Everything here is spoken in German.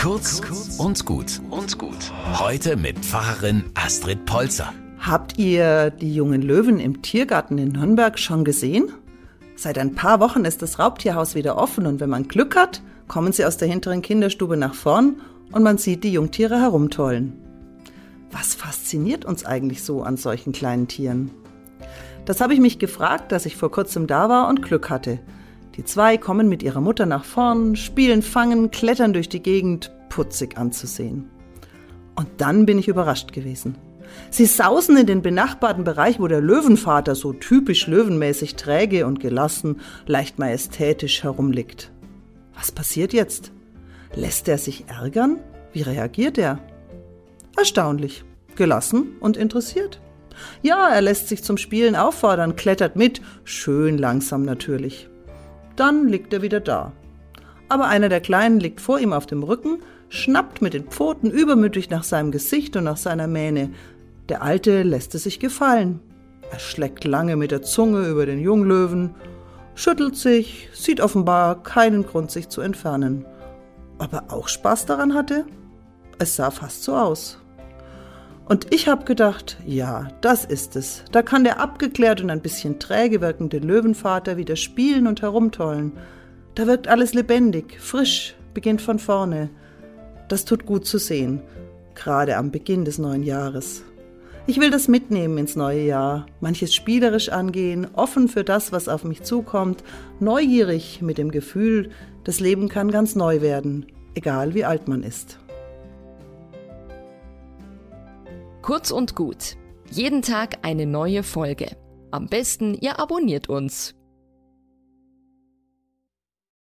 Kurz und gut und gut. Heute mit Pfarrerin Astrid Polzer. Habt ihr die jungen Löwen im Tiergarten in Nürnberg schon gesehen? Seit ein paar Wochen ist das Raubtierhaus wieder offen und wenn man Glück hat, kommen sie aus der hinteren Kinderstube nach vorn und man sieht die Jungtiere herumtollen. Was fasziniert uns eigentlich so an solchen kleinen Tieren? Das habe ich mich gefragt, dass ich vor kurzem da war und Glück hatte. Die zwei kommen mit ihrer Mutter nach vorn, spielen Fangen, klettern durch die Gegend, putzig anzusehen. Und dann bin ich überrascht gewesen. Sie sausen in den benachbarten Bereich, wo der Löwenvater so typisch löwenmäßig träge und gelassen, leicht majestätisch herumliegt. Was passiert jetzt? Lässt er sich ärgern? Wie reagiert er? Erstaunlich, gelassen und interessiert. Ja, er lässt sich zum Spielen auffordern, klettert mit, schön langsam natürlich. Dann liegt er wieder da. Aber einer der Kleinen liegt vor ihm auf dem Rücken, schnappt mit den Pfoten übermütig nach seinem Gesicht und nach seiner Mähne. Der Alte lässt es sich gefallen. Er schlägt lange mit der Zunge über den Junglöwen, schüttelt sich, sieht offenbar keinen Grund, sich zu entfernen. Ob er auch Spaß daran hatte? Es sah fast so aus. Und ich habe gedacht, ja, das ist es. Da kann der abgeklärt und ein bisschen träge wirkende Löwenvater wieder spielen und herumtollen. Da wirkt alles lebendig, frisch, beginnt von vorne. Das tut gut zu sehen, gerade am Beginn des neuen Jahres. Ich will das mitnehmen ins neue Jahr, manches spielerisch angehen, offen für das, was auf mich zukommt, neugierig mit dem Gefühl, das Leben kann ganz neu werden, egal wie alt man ist. Kurz und gut. Jeden Tag eine neue Folge. Am besten, ihr abonniert uns